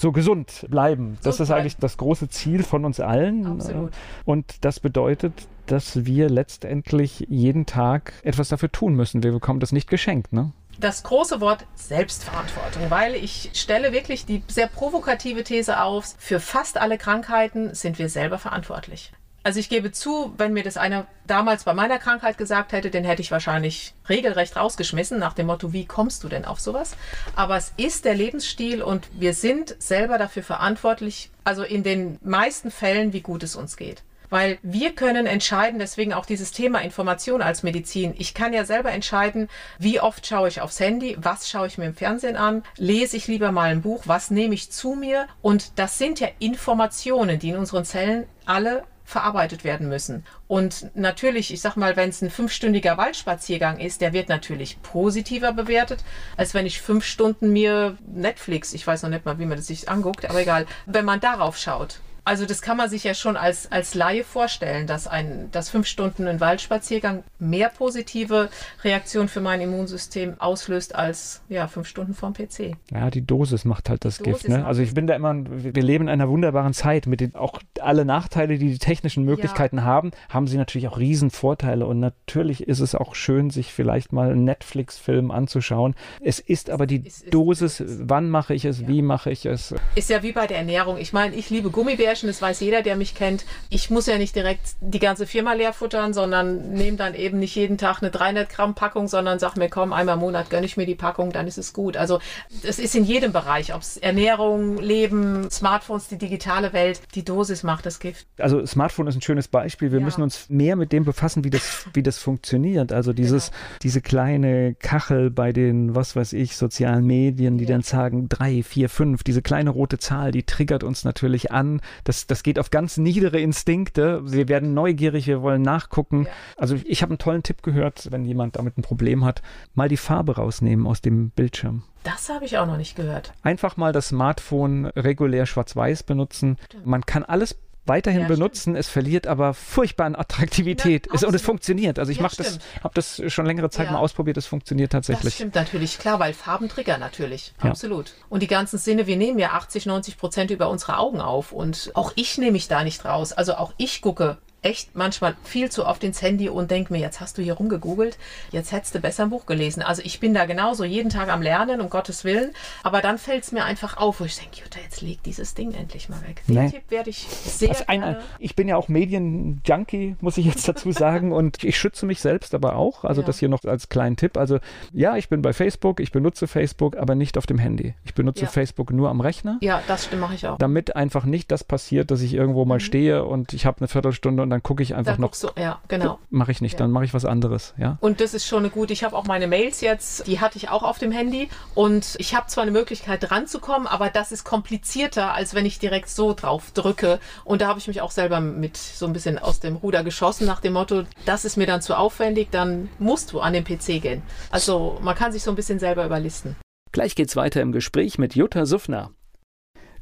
so gesund bleiben. Das so ist bleiben. eigentlich das große Ziel von uns allen. Absolut. Und das bedeutet, dass wir letztendlich jeden Tag etwas dafür tun müssen. Wir bekommen das nicht geschenkt, ne? Das große Wort Selbstverantwortung, weil ich stelle wirklich die sehr provokative These auf, für fast alle Krankheiten sind wir selber verantwortlich. Also ich gebe zu, wenn mir das einer damals bei meiner Krankheit gesagt hätte, den hätte ich wahrscheinlich regelrecht rausgeschmissen nach dem Motto, wie kommst du denn auf sowas? Aber es ist der Lebensstil und wir sind selber dafür verantwortlich, also in den meisten Fällen, wie gut es uns geht weil wir können entscheiden, deswegen auch dieses Thema Information als Medizin. Ich kann ja selber entscheiden, wie oft schaue ich aufs Handy, was schaue ich mir im Fernsehen an, lese ich lieber mal ein Buch, was nehme ich zu mir und das sind ja Informationen, die in unseren Zellen alle verarbeitet werden müssen. Und natürlich, ich sag mal, wenn es ein fünfstündiger Waldspaziergang ist, der wird natürlich positiver bewertet, als wenn ich fünf Stunden mir Netflix, ich weiß noch nicht mal, wie man das sich anguckt, aber egal, wenn man darauf schaut. Also das kann man sich ja schon als, als Laie vorstellen, dass ein, dass fünf Stunden ein Waldspaziergang mehr positive Reaktion für mein Immunsystem auslöst als ja, fünf Stunden vorm PC. Ja, die Dosis macht halt das Gift. Ne? Also ich bin da immer, wir leben in einer wunderbaren Zeit mit den auch alle Nachteile, die die technischen Möglichkeiten ja. haben, haben sie natürlich auch Riesenvorteile und natürlich ist es auch schön, sich vielleicht mal einen Netflix-Film anzuschauen. Es ist aber die es, Dosis, es, wann mache ich es, ja. wie mache ich es. Ist ja wie bei der Ernährung. Ich meine, ich liebe Gummibärchen Flaschen, das weiß jeder, der mich kennt. Ich muss ja nicht direkt die ganze Firma leer futtern, sondern nehme dann eben nicht jeden Tag eine 300 Gramm Packung, sondern sag mir, komm, einmal im Monat gönne ich mir die Packung, dann ist es gut. Also es ist in jedem Bereich, ob es Ernährung, Leben, Smartphones, die digitale Welt, die Dosis macht das Gift. Also Smartphone ist ein schönes Beispiel. Wir ja. müssen uns mehr mit dem befassen, wie das, wie das funktioniert. Also dieses, genau. diese kleine Kachel bei den, was weiß ich, sozialen Medien, die ja. dann sagen, drei, vier, fünf, diese kleine rote Zahl, die triggert uns natürlich an, Das, das geht auf ganz niedere Instinkte. Wir werden neugierig, wir wollen nachgucken. Ja. Also ich habe einen tollen Tipp gehört, wenn jemand damit ein Problem hat, mal die Farbe rausnehmen aus dem Bildschirm. Das habe ich auch noch nicht gehört. Einfach mal das Smartphone regulär schwarz-weiß benutzen. Man kann alles weiterhin ja, benutzen. Stimmt. Es verliert aber furchtbar an Attraktivität. Ja, es, und es funktioniert. Also ich ja, mache das, habe das schon längere Zeit mal ausprobiert. Es funktioniert tatsächlich. Das stimmt natürlich, klar, weil Farben triggern natürlich. Absolut. Und die ganzen Sinne, wir nehmen ja 80, 90 Prozent über unsere Augen auf. Und auch ich nehme mich da nicht raus. Also auch ich gucke echt manchmal viel zu oft ins Handy und denke mir, jetzt hast du hier rumgegoogelt, jetzt hättest du besser ein Buch gelesen. Also ich bin da genauso jeden Tag am Lernen, um Gottes Willen. Aber dann fällt es mir einfach auf, wo ich denke, Jutta, jetzt leg dieses Ding endlich mal weg. Den nee. Tipp werde ich sehr also eine, Ich bin ja auch Medien-Junkie, muss ich jetzt dazu sagen. und ich schütze mich selbst aber auch. Also ja. das hier noch als kleinen Tipp. Also ja, ich bin bei Facebook, ich benutze Facebook, aber nicht auf dem Handy. Ich benutze ja. Facebook nur am Rechner. Ja, das stimmt, mache ich auch. Damit einfach nicht das passiert, dass ich irgendwo mal mhm. stehe und ich habe eine Viertelstunde und und dann gucke ich einfach noch. Du, ja, genau. Mache ich nicht, ja. dann mache ich was anderes, ja. Und das ist schon eine gute. Ich habe auch meine Mails jetzt, die hatte ich auch auf dem Handy und ich habe zwar eine Möglichkeit dran zu kommen, aber das ist komplizierter, als wenn ich direkt so drauf drücke. Und da habe ich mich auch selber mit so ein bisschen aus dem Ruder geschossen nach dem Motto, das ist mir dann zu aufwendig, dann musst du an den PC gehen. Also man kann sich so ein bisschen selber überlisten. Gleich geht's weiter im Gespräch mit Jutta Suffner.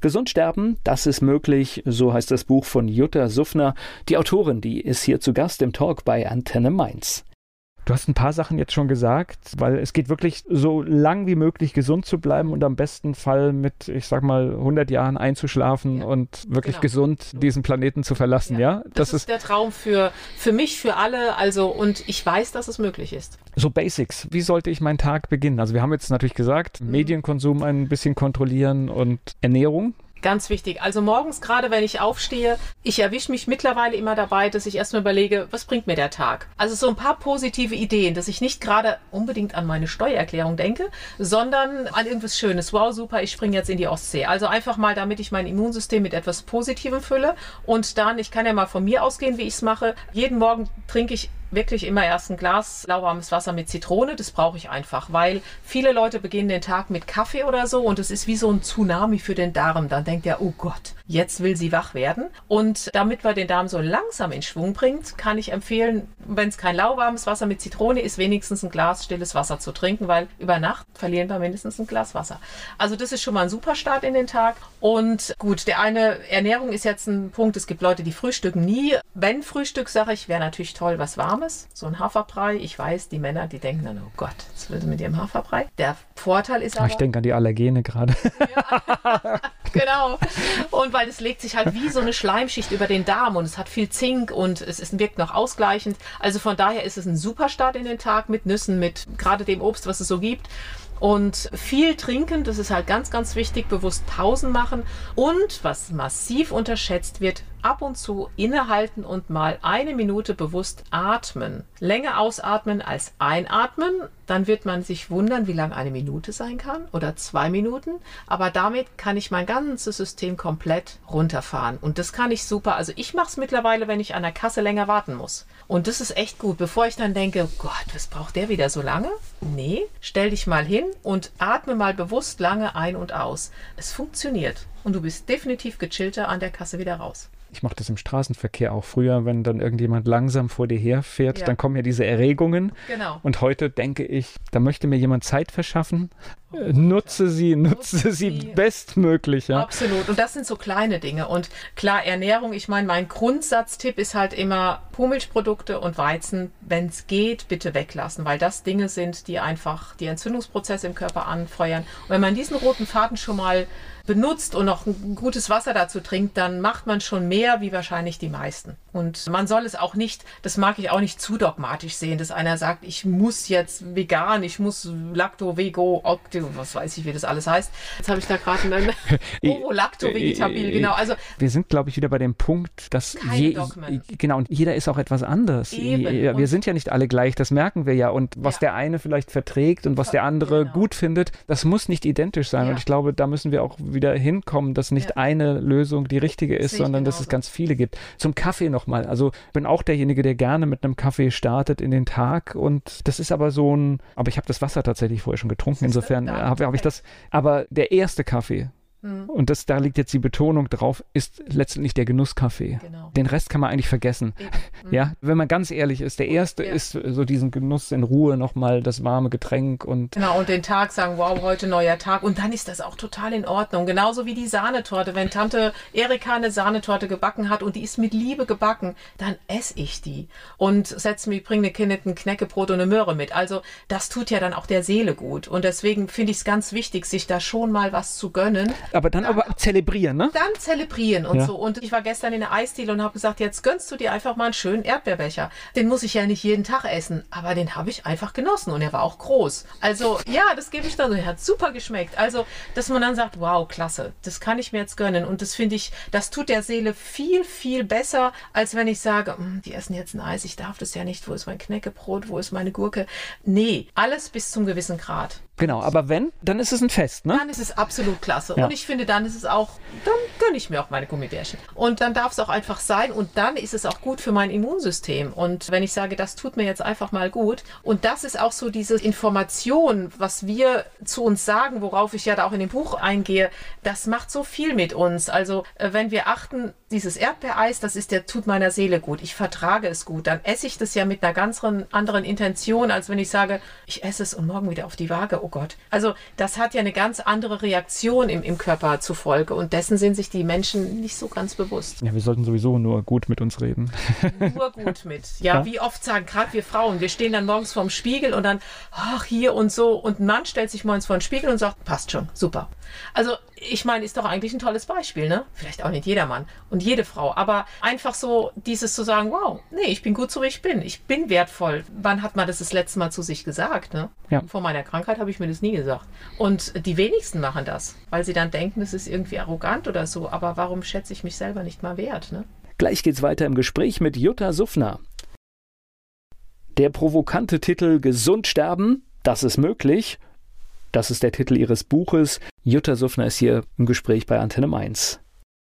Gesund sterben, das ist möglich, so heißt das Buch von Jutta Suffner. Die Autorin, die ist hier zu Gast im Talk bei Antenne Mainz. Du hast ein paar Sachen jetzt schon gesagt, weil es geht wirklich so lang wie möglich gesund zu bleiben und am besten Fall mit, ich sag mal, 100 Jahren einzuschlafen ja. und wirklich genau. gesund diesen Planeten zu verlassen, ja? ja? Das, das ist, ist der Traum für, für mich, für alle, also und ich weiß, dass es möglich ist. So Basics, wie sollte ich meinen Tag beginnen? Also wir haben jetzt natürlich gesagt, mhm. Medienkonsum ein bisschen kontrollieren und Ernährung, Ganz wichtig. Also morgens gerade, wenn ich aufstehe, ich erwische mich mittlerweile immer dabei, dass ich erstmal überlege, was bringt mir der Tag? Also so ein paar positive Ideen, dass ich nicht gerade unbedingt an meine Steuererklärung denke, sondern an irgendwas Schönes. Wow, super, ich springe jetzt in die Ostsee. Also einfach mal, damit ich mein Immunsystem mit etwas Positivem fülle. Und dann, ich kann ja mal von mir ausgehen, wie ich es mache. Jeden Morgen trinke ich wirklich immer erst ein Glas lauwarmes Wasser mit Zitrone. Das brauche ich einfach, weil viele Leute beginnen den Tag mit Kaffee oder so und es ist wie so ein Tsunami für den Darm. Dann denkt er, oh Gott, jetzt will sie wach werden. Und damit man den Darm so langsam in Schwung bringt, kann ich empfehlen, wenn es kein lauwarmes Wasser mit Zitrone ist, wenigstens ein Glas stilles Wasser zu trinken, weil über Nacht verlieren wir mindestens ein Glas Wasser. Also das ist schon mal ein super Start in den Tag. Und gut, der eine Ernährung ist jetzt ein Punkt. Es gibt Leute, die frühstücken nie. Wenn Frühstück, sage ich, wäre natürlich toll, was warm Warmes, so ein Haferbrei. Ich weiß, die Männer, die denken dann, oh Gott, was will sie mit ihrem Haferbrei? Der Vorteil ist aber... Ich denke an die Allergene gerade. Ja, genau. Und weil es legt sich halt wie so eine Schleimschicht über den Darm und es hat viel Zink und es ist, wirkt noch ausgleichend. Also von daher ist es ein super Start in den Tag mit Nüssen, mit gerade dem Obst, was es so gibt. Und viel trinken, das ist halt ganz, ganz wichtig, bewusst Pausen machen. Und was massiv unterschätzt wird, ab und zu innehalten und mal eine Minute bewusst atmen. Länger ausatmen als einatmen, dann wird man sich wundern, wie lang eine Minute sein kann oder zwei Minuten. Aber damit kann ich mein ganzes System komplett runterfahren. Und das kann ich super. Also ich mache es mittlerweile, wenn ich an der Kasse länger warten muss. Und das ist echt gut. Bevor ich dann denke, Gott, was braucht der wieder so lange? Nee, stell dich mal hin und atme mal bewusst lange ein und aus. Es funktioniert. Und du bist definitiv gechillter an der Kasse wieder raus. Ich mache das im Straßenverkehr auch früher, wenn dann irgendjemand langsam vor dir herfährt, ja. dann kommen ja diese Erregungen. Genau. Und heute denke ich, da möchte mir jemand Zeit verschaffen. Nutze sie, nutze, nutze sie bestmöglich. Ja. Absolut. Und das sind so kleine Dinge. Und klar, Ernährung, ich meine, mein Grundsatztipp ist halt immer Kuhmilchprodukte und Weizen, wenn es geht, bitte weglassen, weil das Dinge sind, die einfach die Entzündungsprozesse im Körper anfeuern. Und wenn man diesen roten Faden schon mal benutzt und noch ein gutes Wasser dazu trinkt, dann macht man schon mehr wie wahrscheinlich die meisten. Und man soll es auch nicht, das mag ich auch nicht zu dogmatisch sehen, dass einer sagt, ich muss jetzt vegan, ich muss Lacto, Vego, Octo, was weiß ich, wie das alles heißt. Jetzt habe ich da gerade einen oh, Lacto, Vegetabil, genau. Also wir sind, glaube ich, wieder bei dem Punkt, dass je, genau und jeder ist auch etwas anders. Eben. Wir sind ja nicht alle gleich, das merken wir ja. Und was ja. der eine vielleicht verträgt und was der andere genau. gut findet, das muss nicht identisch sein. Ja. Und ich glaube, da müssen wir auch wieder hinkommen, dass nicht ja. eine Lösung die richtige ist, sondern dass es ganz viele gibt. Zum Kaffee nochmal. Also bin auch derjenige, der gerne mit einem Kaffee startet in den Tag und das ist aber so ein, aber ich habe das Wasser tatsächlich vorher schon getrunken, insofern habe hab ich das, aber der erste Kaffee, Mhm. Und das, da liegt jetzt die Betonung drauf, ist letztendlich der Genusskaffee. Genau. Den Rest kann man eigentlich vergessen. Mhm. Ja, wenn man ganz ehrlich ist, der erste ja. ist so diesen Genuss in Ruhe nochmal das warme Getränk und. Genau, und den Tag sagen, wow, heute neuer Tag. Und dann ist das auch total in Ordnung. Genauso wie die Sahnetorte. Wenn Tante Erika eine Sahnetorte gebacken hat und die ist mit Liebe gebacken, dann esse ich die. Und setze mich, bringe eine Kind ein Knäckebrot und eine Möhre mit. Also, das tut ja dann auch der Seele gut. Und deswegen finde ich es ganz wichtig, sich da schon mal was zu gönnen aber dann, dann aber zelebrieren, ne? Dann zelebrieren und ja. so. Und ich war gestern in der Eisdiele und habe gesagt, jetzt gönnst du dir einfach mal einen schönen Erdbeerbecher. Den muss ich ja nicht jeden Tag essen, aber den habe ich einfach genossen und er war auch groß. Also ja, das gebe ich dann so. Er hat super geschmeckt. Also, dass man dann sagt, wow, klasse, das kann ich mir jetzt gönnen. Und das finde ich, das tut der Seele viel, viel besser, als wenn ich sage, hm, die essen jetzt ein Eis, ich darf das ja nicht. Wo ist mein Knäckebrot? Wo ist meine Gurke? Nee, alles bis zum gewissen Grad. Genau, aber wenn, dann ist es ein Fest, ne? Dann ist es absolut klasse. Ja. Und ich finde, dann ist es auch, dann gönne ich mir auch meine Gummibärchen. Und dann darf es auch einfach sein und dann ist es auch gut für mein Immunsystem. Und wenn ich sage, das tut mir jetzt einfach mal gut. Und das ist auch so diese Information, was wir zu uns sagen, worauf ich ja da auch in dem Buch eingehe, das macht so viel mit uns. Also, äh, wenn wir achten, dieses Erdbeereis, das ist der tut meiner Seele gut. Ich vertrage es gut. Dann esse ich das ja mit einer ganz anderen Intention, als wenn ich sage, ich esse es und morgen wieder auf die Waage oh Gott. Also das hat ja eine ganz andere Reaktion im, im Körper zufolge und dessen sind sich die Menschen nicht so ganz bewusst. Ja, wir sollten sowieso nur gut mit uns reden. Nur gut mit. Ja, ja? wie oft sagen gerade wir Frauen, wir stehen dann morgens vorm Spiegel und dann, ach, hier und so. Und ein Mann stellt sich morgens vor den Spiegel und sagt, passt schon, super. Also ich meine, ist doch eigentlich ein tolles Beispiel, ne? Vielleicht auch nicht jeder Mann und jede Frau, aber einfach so dieses zu sagen, wow, nee, ich bin gut so wie ich bin, ich bin wertvoll. Wann hat man das das letzte Mal zu sich gesagt, ne? Ja. Vor meiner Krankheit habe ich mir das nie gesagt. Und die wenigsten machen das, weil sie dann denken, das ist irgendwie arrogant oder so, aber warum schätze ich mich selber nicht mal wert, ne? Gleich geht's weiter im Gespräch mit Jutta Suffner. Der provokante Titel Gesund sterben, das ist möglich das ist der Titel ihres Buches. Jutta Suffner ist hier im Gespräch bei Antenne Mainz.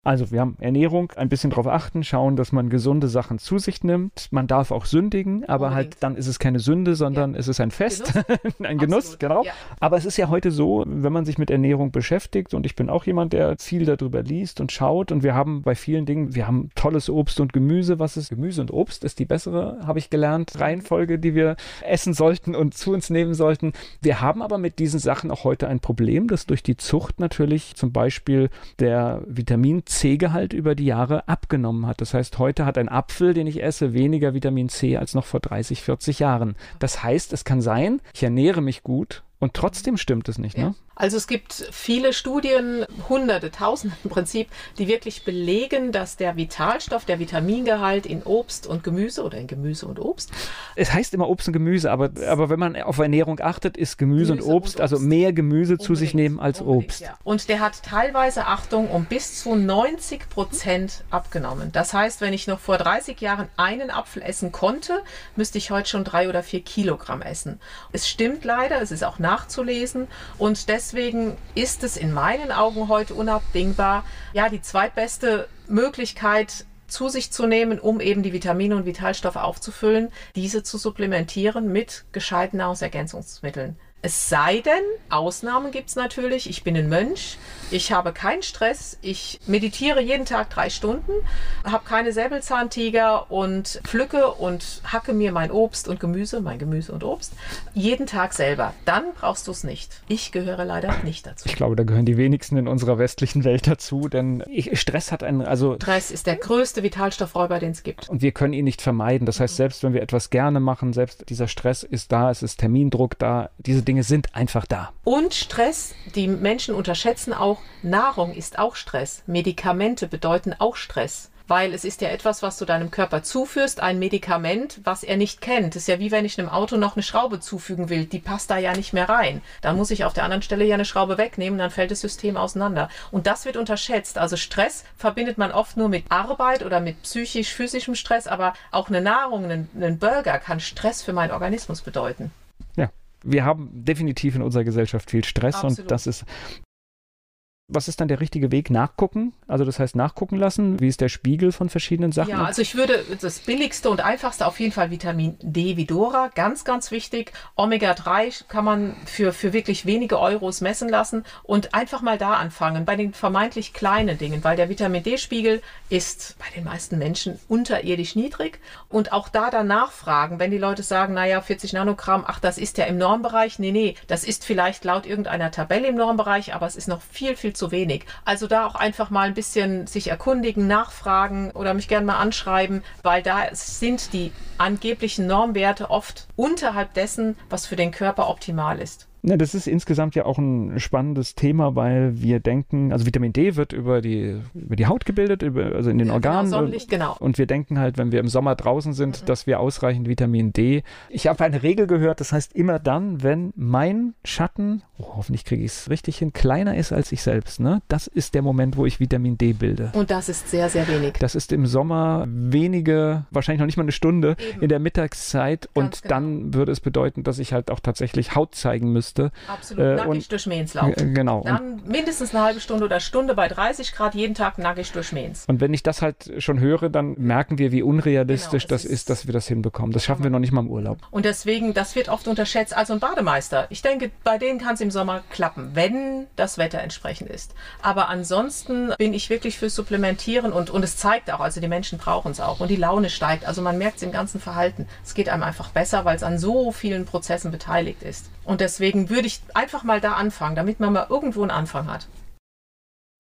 Also wir haben Ernährung, ein bisschen darauf achten, schauen, dass man gesunde Sachen zu sich nimmt. Man darf auch sündigen, aber Unbedingt. halt dann ist es keine Sünde, sondern ja. es ist ein Fest, Genuss? ein Genuss, Absolut. genau. Ja. Aber es ist ja heute so, wenn man sich mit Ernährung beschäftigt und ich bin auch jemand, der viel darüber liest und schaut und wir haben bei vielen Dingen, wir haben tolles Obst und Gemüse. Was ist Gemüse und Obst? Ist die bessere, habe ich gelernt, Reihenfolge, die wir essen sollten und zu uns nehmen sollten. Wir haben aber mit diesen Sachen auch heute ein Problem, dass durch die Zucht natürlich zum Beispiel der Vitamin C-Gehalt über die Jahre abgenommen hat. Das heißt, heute hat ein Apfel, den ich esse, weniger Vitamin C als noch vor 30, 40 Jahren. Das heißt, es kann sein, ich ernähre mich gut und trotzdem stimmt es nicht, ne? Also es gibt viele Studien, hunderte, tausende im Prinzip, die wirklich belegen, dass der Vitalstoff, der Vitamingehalt in Obst und Gemüse oder in Gemüse und Obst. Es heißt immer Obst und Gemüse, aber, aber wenn man auf Ernährung achtet, ist Gemüse, Gemüse und, Obst, und, Obst, also mehr Gemüse Unbedingt. zu sich nehmen als Obst. Ja. Und der hat teilweise, Achtung, um bis zu 90 Prozent abgenommen. Das heißt, wenn ich noch vor 30 Jahren einen Apfel essen konnte, müsste ich heute schon drei oder vier Kilogramm essen. Es stimmt leider, es ist auch nachzulesen und deswegen ist es in meinen Augen heute unabdingbar, ja, die zweitbeste Möglichkeit, zu sich zu nehmen, um eben die Vitamine und Vitalstoffe aufzufüllen, diese zu supplementieren mit gescheiten Nahrungsergänzungsmitteln. Es sei denn, Ausnahmen gibt es natürlich. Ich bin ein Mönch, ich habe keinen Stress, ich meditiere jeden Tag drei Stunden, habe keine Säbelzahntiger und pflücke und hacke mir mein Obst und Gemüse, mein Gemüse und Obst, jeden Tag selber. Dann brauchst du es nicht. Ich gehöre leider nicht dazu. Ich glaube, da gehören die wenigsten in unserer westlichen Welt dazu, denn Stress hat einen, also. Stress ist der größte Vitalstoffräuber, den es gibt. Und wir können ihn nicht vermeiden. Das heißt, selbst wenn wir etwas gerne machen, selbst dieser Stress ist da, es ist Termindruck da, diese Dinge sind einfach da. Und Stress, die Menschen unterschätzen auch, Nahrung ist auch Stress. Medikamente bedeuten auch Stress. Weil es ist ja etwas, was du deinem Körper zuführst, ein Medikament, was er nicht kennt. Das ist ja wie wenn ich einem Auto noch eine Schraube zufügen will. Die passt da ja nicht mehr rein. Dann muss ich auf der anderen Stelle ja eine Schraube wegnehmen, dann fällt das System auseinander. Und das wird unterschätzt. Also Stress verbindet man oft nur mit Arbeit oder mit psychisch-physischem Stress, aber auch eine Nahrung, einen Burger kann Stress für meinen Organismus bedeuten. Wir haben definitiv in unserer Gesellschaft viel Stress Absolut. und das ist Was ist dann der richtige Weg? Nachgucken? Also das heißt nachgucken lassen. Wie ist der Spiegel von verschiedenen Sachen? Ja, also ich würde das billigste und einfachste auf jeden Fall Vitamin D Vidora. Ganz, ganz wichtig. Omega-3 kann man für, für wirklich wenige Euros messen lassen und einfach mal da anfangen, bei den vermeintlich kleinen Dingen, weil der Vitamin D-Spiegel ist bei den meisten Menschen unterirdisch niedrig. Und auch da dann nachfragen, wenn die Leute sagen, naja, 40 Nanogramm, ach, das ist ja im Normbereich. Nee, nee, das ist vielleicht laut irgendeiner Tabelle im Normbereich, aber es ist noch viel, viel zu wenig. Also da auch einfach mal ein bisschen sich erkundigen, nachfragen oder mich gerne mal anschreiben, weil da sind die angeblichen Normwerte oft unterhalb dessen, was für den Körper optimal ist. Ne, das ist insgesamt ja auch ein spannendes Thema, weil wir denken, also Vitamin D wird über die, über die Haut gebildet, über, also in den Ja, Organen. Genau, Sonnenlicht, genau. Und wir denken halt, wenn wir im Sommer draußen sind, Mhm. dass wir ausreichend Vitamin D. Ich habe eine Regel gehört, das heißt immer dann, wenn mein Schatten, oh, hoffentlich kriege ich es richtig hin, kleiner ist als ich selbst, ne? Das ist der Moment, wo ich Vitamin D bilde. Und das ist sehr, sehr wenig. Das ist im Sommer wenige, wahrscheinlich noch nicht mal eine Stunde Eben. in der Mittagszeit und genau. dann würde es bedeuten, dass ich halt auch tatsächlich Haut zeigen müsste. Absolut Äh, nackig und- durch Mähens laufen. Äh, Genau. Und, Dann mindestens eine halbe Stunde oder Stunde bei 30 Grad jeden Tag nackig durch Mähens. und wenn ich das halt schon höre, dann merken wir, wie unrealistisch Genau, das ist, ist- dass wir das hinbekommen. Das schaffen wir noch nicht mal im Urlaub. Und deswegen, das wird oft unterschätzt. Also ein Bademeister, ich denke, bei denen kann es im Sommer klappen, wenn das Wetter entsprechend ist. Aber ansonsten bin ich wirklich für Supplementieren und, und es zeigt auch, also die Menschen brauchen es auch und die Laune steigt. Also man merkt es im ganzen Verhalten. Es geht einem einfach besser, weil es an so vielen Prozessen beteiligt ist. Und deswegen würde ich einfach mal da anfangen, damit man mal irgendwo einen Anfang hat.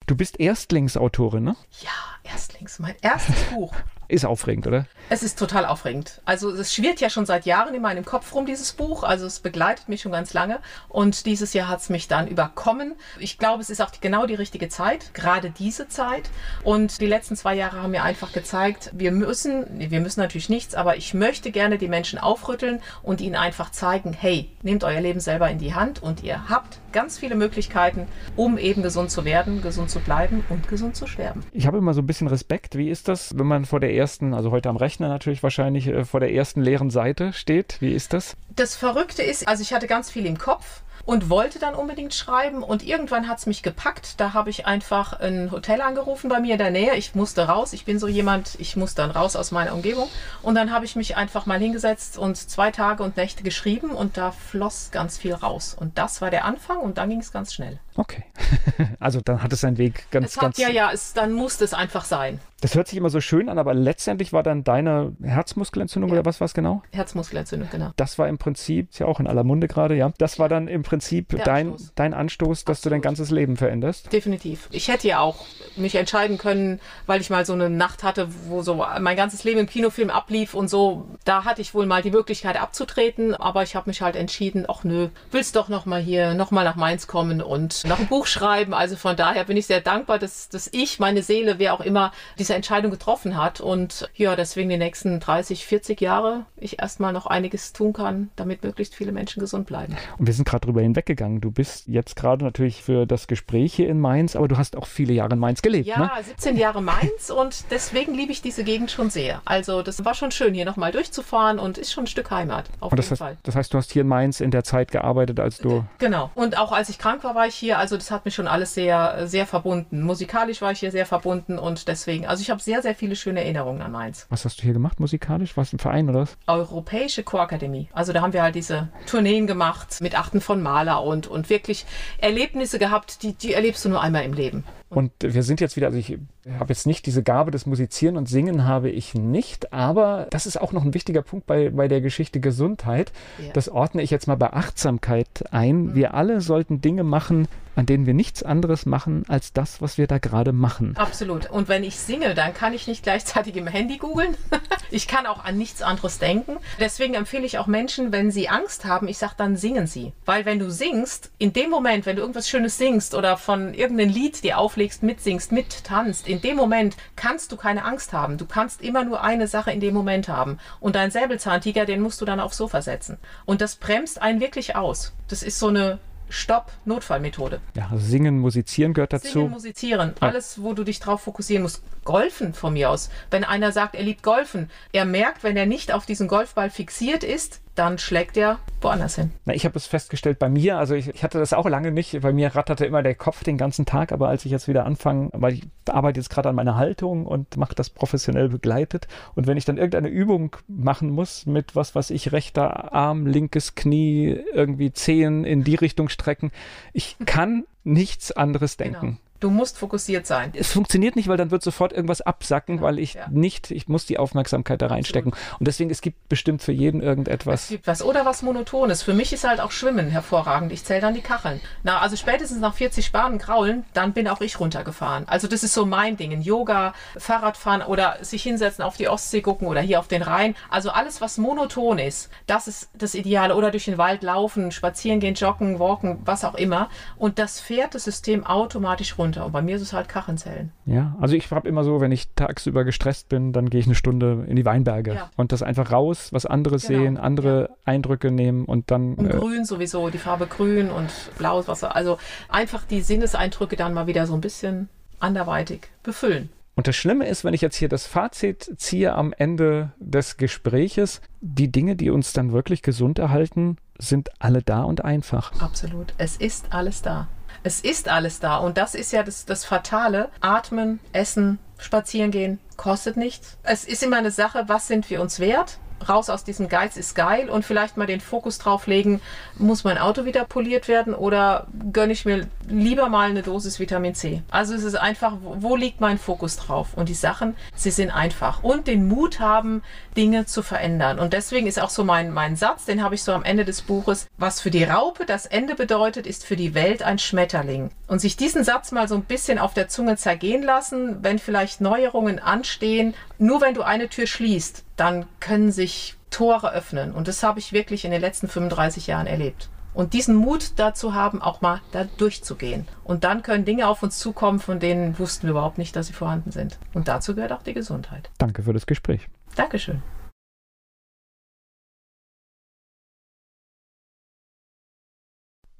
Du bist Erstlingsautorin, ne? Ja, Erstlings, mein erstes Buch. Ist aufregend, oder? Es ist total aufregend. Also es schwirrt ja schon seit Jahren in meinem Kopf rum, dieses Buch. Also es begleitet mich schon ganz lange. Und dieses Jahr hat es mich dann überkommen. Ich glaube, es ist auch genau die richtige Zeit, gerade diese Zeit. Und die letzten zwei Jahre haben mir einfach gezeigt, wir müssen, wir müssen natürlich nichts, aber ich möchte gerne die Menschen aufrütteln und ihnen einfach zeigen, hey, nehmt euer Leben selber in die Hand und ihr habt ganz viele Möglichkeiten, um eben gesund zu werden, gesund zu bleiben und gesund zu sterben. Ich habe immer so ein bisschen Respekt. Wie ist das, wenn man vor der ersten, also heute am Rechner natürlich wahrscheinlich, äh, vor der ersten leeren Seite steht? Wie ist das? Das Verrückte ist, also ich hatte ganz viel im Kopf und wollte dann unbedingt schreiben und irgendwann hat es mich gepackt. Da habe ich einfach ein Hotel angerufen bei mir in der Nähe. Ich musste raus. Ich bin so jemand, ich muss dann raus aus meiner Umgebung. Und dann habe ich mich einfach mal hingesetzt und zwei Tage und Nächte geschrieben und da floss ganz viel raus. Und das war der Anfang und dann ging es ganz schnell. Okay. also dann hat es seinen Weg ganz, Es hat ganz. ja, ja, es, dann musste es einfach sein. Das hört sich immer so schön an, aber letztendlich war dann deine Herzmuskelentzündung Ja. oder was war es genau? Herzmuskelentzündung, genau. Das war im Prinzip, ist ja auch in aller Munde gerade, ja. Das war dann im Prinzip Der dein, Anstoß. dein Anstoß, dass du dein Absolut. ganzes Leben veränderst. Definitiv. Ich hätte ja auch mich entscheiden können, weil ich mal so eine Nacht hatte, wo so mein ganzes Leben im Kinofilm ablief und so. Da hatte ich wohl mal die Möglichkeit abzutreten, aber ich habe mich halt entschieden, ach nö, willst doch noch mal hier, noch mal nach Mainz kommen und noch ein Buch schreiben. Also von daher bin ich sehr dankbar, dass, dass ich, meine Seele, wer auch immer, diese Entscheidung getroffen hat und ja, deswegen die nächsten 30, 40 Jahre ich erstmal noch einiges tun kann, damit möglichst viele Menschen gesund bleiben. Und wir sind gerade drüber hinweggegangen. Du bist jetzt gerade natürlich für das Gespräch hier in Mainz, aber du hast auch viele Jahre in Mainz gelebt, Ja, ne? 17 Jahre Mainz und deswegen liebe ich diese Gegend schon sehr. Also das war schon schön, hier nochmal durchzufahren und ist schon ein Stück Heimat, auf Und das jeden heißt, Fall. das heißt, du hast hier in Mainz in der Zeit gearbeitet, als du. Genau. Und auch als ich krank war, war ich hier. Also das hat mich schon alles sehr, sehr verbunden. Musikalisch war ich hier sehr verbunden und deswegen, also ich habe sehr, sehr viele schöne Erinnerungen an Mainz. Was hast du hier gemacht musikalisch? Du im Verein oder was? Europäische Chorakademie. Also da haben wir halt diese Tourneen gemacht mit Achten von Maler und, und wirklich Erlebnisse gehabt, die, die erlebst du nur einmal im Leben. Und wir sind jetzt wieder, also ich habe jetzt nicht diese Gabe des Musizieren und Singen habe ich nicht, aber das ist auch noch ein wichtiger Punkt bei, bei der Geschichte Gesundheit. Ja. Das ordne ich jetzt mal bei Achtsamkeit ein. Wir alle sollten Dinge machen, an denen wir nichts anderes machen als das, was wir da gerade machen. Absolut. Und wenn ich singe, dann kann ich nicht gleichzeitig im Handy googeln. ich kann auch an nichts anderes denken. Deswegen empfehle ich auch Menschen, wenn sie Angst haben, ich sage dann singen sie. Weil wenn du singst, in dem Moment, wenn du irgendwas Schönes singst oder von irgendeinem Lied dir auflegst, mitsingst, mittanzt, in dem Moment kannst du keine Angst haben. Du kannst immer nur eine Sache in dem Moment haben. Und dein Säbelzahntiger, den musst du dann aufs Sofa setzen. Und das bremst einen wirklich aus. Das ist so eine Stopp-Notfallmethode. Ja, also singen, musizieren gehört dazu. Singen, musizieren, alles, wo du dich drauf fokussieren musst. Golfen von mir aus. Wenn einer sagt, er liebt Golfen, er merkt, wenn er nicht auf diesen Golfball fixiert ist, dann schlägt er woanders hin. Na, ich habe es festgestellt bei mir, also ich, ich, hatte das auch lange nicht, bei mir ratterte immer der Kopf den ganzen Tag, aber als ich jetzt wieder anfange, weil ich arbeite jetzt gerade an meiner Haltung und mache das professionell begleitet und wenn ich dann irgendeine Übung machen muss mit was, was ich, rechter Arm, linkes Knie, irgendwie Zehen in die Richtung strecken, ich kann nichts anderes genau. denken. Genau. Du musst fokussiert sein. Es funktioniert nicht, weil dann wird sofort irgendwas absacken, ja, weil ich ja. nicht, ich muss die Aufmerksamkeit da reinstecken. Und deswegen, es gibt bestimmt für jeden irgendetwas. Es gibt was. Oder was Monotones. Für mich ist halt auch Schwimmen hervorragend. Ich zähle dann die Kacheln. Na, also spätestens nach 40 Bahnen kraulen, dann bin auch ich runtergefahren. Also das ist so mein Ding. Yoga, Fahrradfahren oder sich hinsetzen, auf die Ostsee gucken oder hier auf den Rhein. Also alles, was monoton ist, das ist das Ideale. Oder durch den Wald laufen, spazieren gehen, joggen, walken, was auch immer. Und das fährt das System automatisch runter runter. Und bei mir ist es halt Kachenzellen. Ja, also ich habe immer so, wenn ich tagsüber gestresst bin, dann gehe ich eine Stunde in die Weinberge ja. und das einfach raus, was anderes genau. sehen, andere ja. Eindrücke nehmen und dann. Und äh, grün sowieso, die Farbe grün und blaues Wasser. Also einfach die Sinneseindrücke dann mal wieder so ein bisschen anderweitig befüllen. Und das Schlimme ist, wenn ich jetzt hier das Fazit ziehe am Ende des Gespräches, die Dinge, die uns dann wirklich gesund erhalten, sind alle da und einfach. Absolut. Es ist alles da. Es ist alles da und das ist ja das, das Fatale. Atmen, essen, spazieren gehen, kostet nichts. Es ist immer eine Sache, was sind wir uns wert? raus aus diesem Geiz ist geil und vielleicht mal den Fokus drauf legen, muss mein Auto wieder poliert werden oder gönne ich mir lieber mal eine Dosis Vitamin C. Also es ist einfach, wo liegt mein Fokus drauf? Und die Sachen, sie sind einfach. Und den Mut haben, Dinge zu verändern. Und deswegen ist auch so mein, mein Satz, den habe ich so am Ende des Buches, was für die Raupe das Ende bedeutet, ist für die Welt ein Schmetterling. Und sich diesen Satz mal so ein bisschen auf der Zunge zergehen lassen, wenn vielleicht Neuerungen anstehen, nur wenn du eine Tür schließt, dann können sich Tore öffnen. Und das habe ich wirklich in den letzten 35 Jahren erlebt. Und diesen Mut dazu haben, auch mal da durchzugehen. Und dann können Dinge auf uns zukommen, von denen wussten wir überhaupt nicht, dass sie vorhanden sind. Und dazu gehört auch die Gesundheit. Danke für das Gespräch. Dankeschön.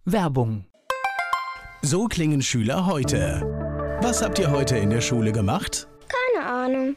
Werbung. So klingen Schüler heute. Was habt ihr heute in der Schule gemacht? Keine Ahnung.